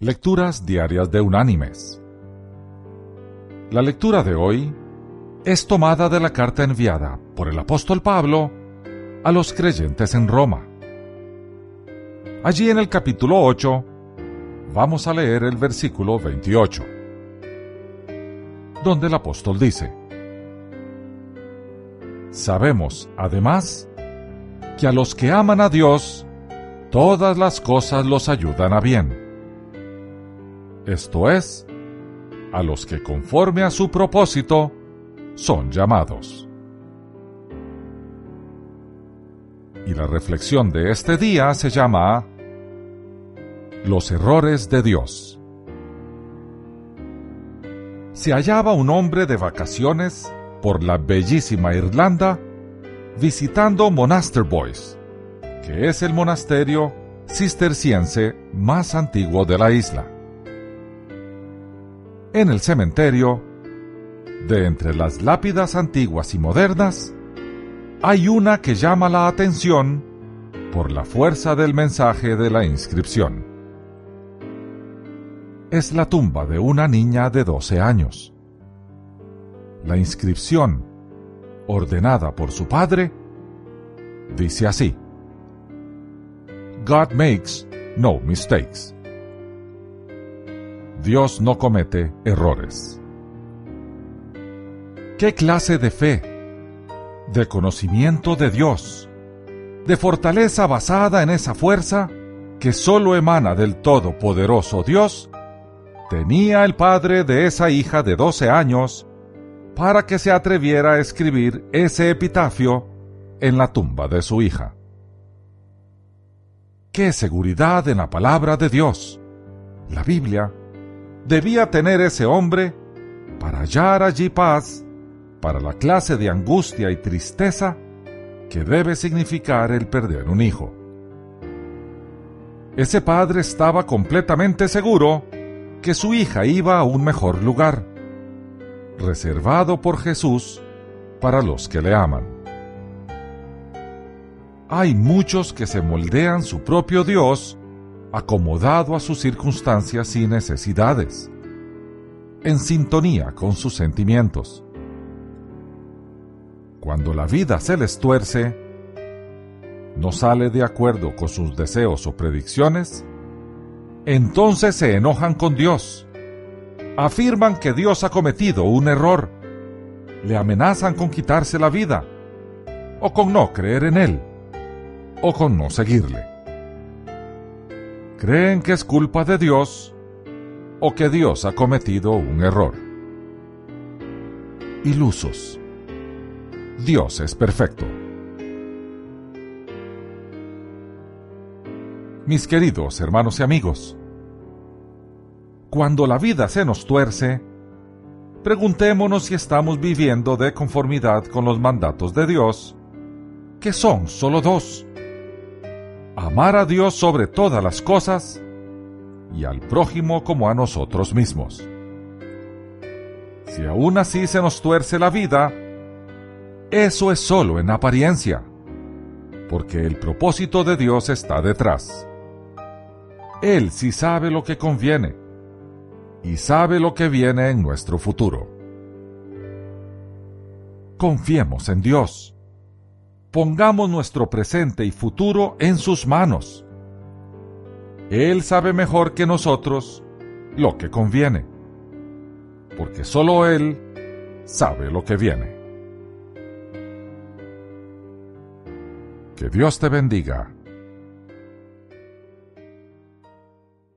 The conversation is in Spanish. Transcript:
Lecturas Diarias de Unánimes. La lectura de hoy es tomada de la carta enviada por el apóstol Pablo a los creyentes en Roma. Allí en el capítulo 8 vamos a leer el versículo 28, donde el apóstol dice, Sabemos, además, que a los que aman a Dios, todas las cosas los ayudan a bien. Esto es, a los que conforme a su propósito son llamados. Y la reflexión de este día se llama Los errores de Dios. Se hallaba un hombre de vacaciones por la bellísima Irlanda visitando Monaster Boys, que es el monasterio cisterciense más antiguo de la isla. En el cementerio, de entre las lápidas antiguas y modernas, hay una que llama la atención por la fuerza del mensaje de la inscripción. Es la tumba de una niña de 12 años. La inscripción, ordenada por su padre, dice así. God makes no mistakes. Dios no comete errores. ¿Qué clase de fe, de conocimiento de Dios, de fortaleza basada en esa fuerza que sólo emana del Todopoderoso Dios, tenía el padre de esa hija de 12 años para que se atreviera a escribir ese epitafio en la tumba de su hija? ¡Qué seguridad en la palabra de Dios! La Biblia debía tener ese hombre para hallar allí paz para la clase de angustia y tristeza que debe significar el perder un hijo. Ese padre estaba completamente seguro que su hija iba a un mejor lugar, reservado por Jesús para los que le aman. Hay muchos que se moldean su propio Dios acomodado a sus circunstancias y necesidades, en sintonía con sus sentimientos. Cuando la vida se les tuerce, no sale de acuerdo con sus deseos o predicciones, entonces se enojan con Dios, afirman que Dios ha cometido un error, le amenazan con quitarse la vida, o con no creer en Él, o con no seguirle creen que es culpa de Dios o que Dios ha cometido un error. Ilusos. Dios es perfecto. Mis queridos hermanos y amigos, cuando la vida se nos tuerce, preguntémonos si estamos viviendo de conformidad con los mandatos de Dios, que son solo dos amar a Dios sobre todas las cosas y al prójimo como a nosotros mismos. Si aún así se nos tuerce la vida, eso es solo en apariencia, porque el propósito de Dios está detrás. Él sí sabe lo que conviene y sabe lo que viene en nuestro futuro. Confiemos en Dios pongamos nuestro presente y futuro en sus manos. Él sabe mejor que nosotros lo que conviene, porque solo Él sabe lo que viene. Que Dios te bendiga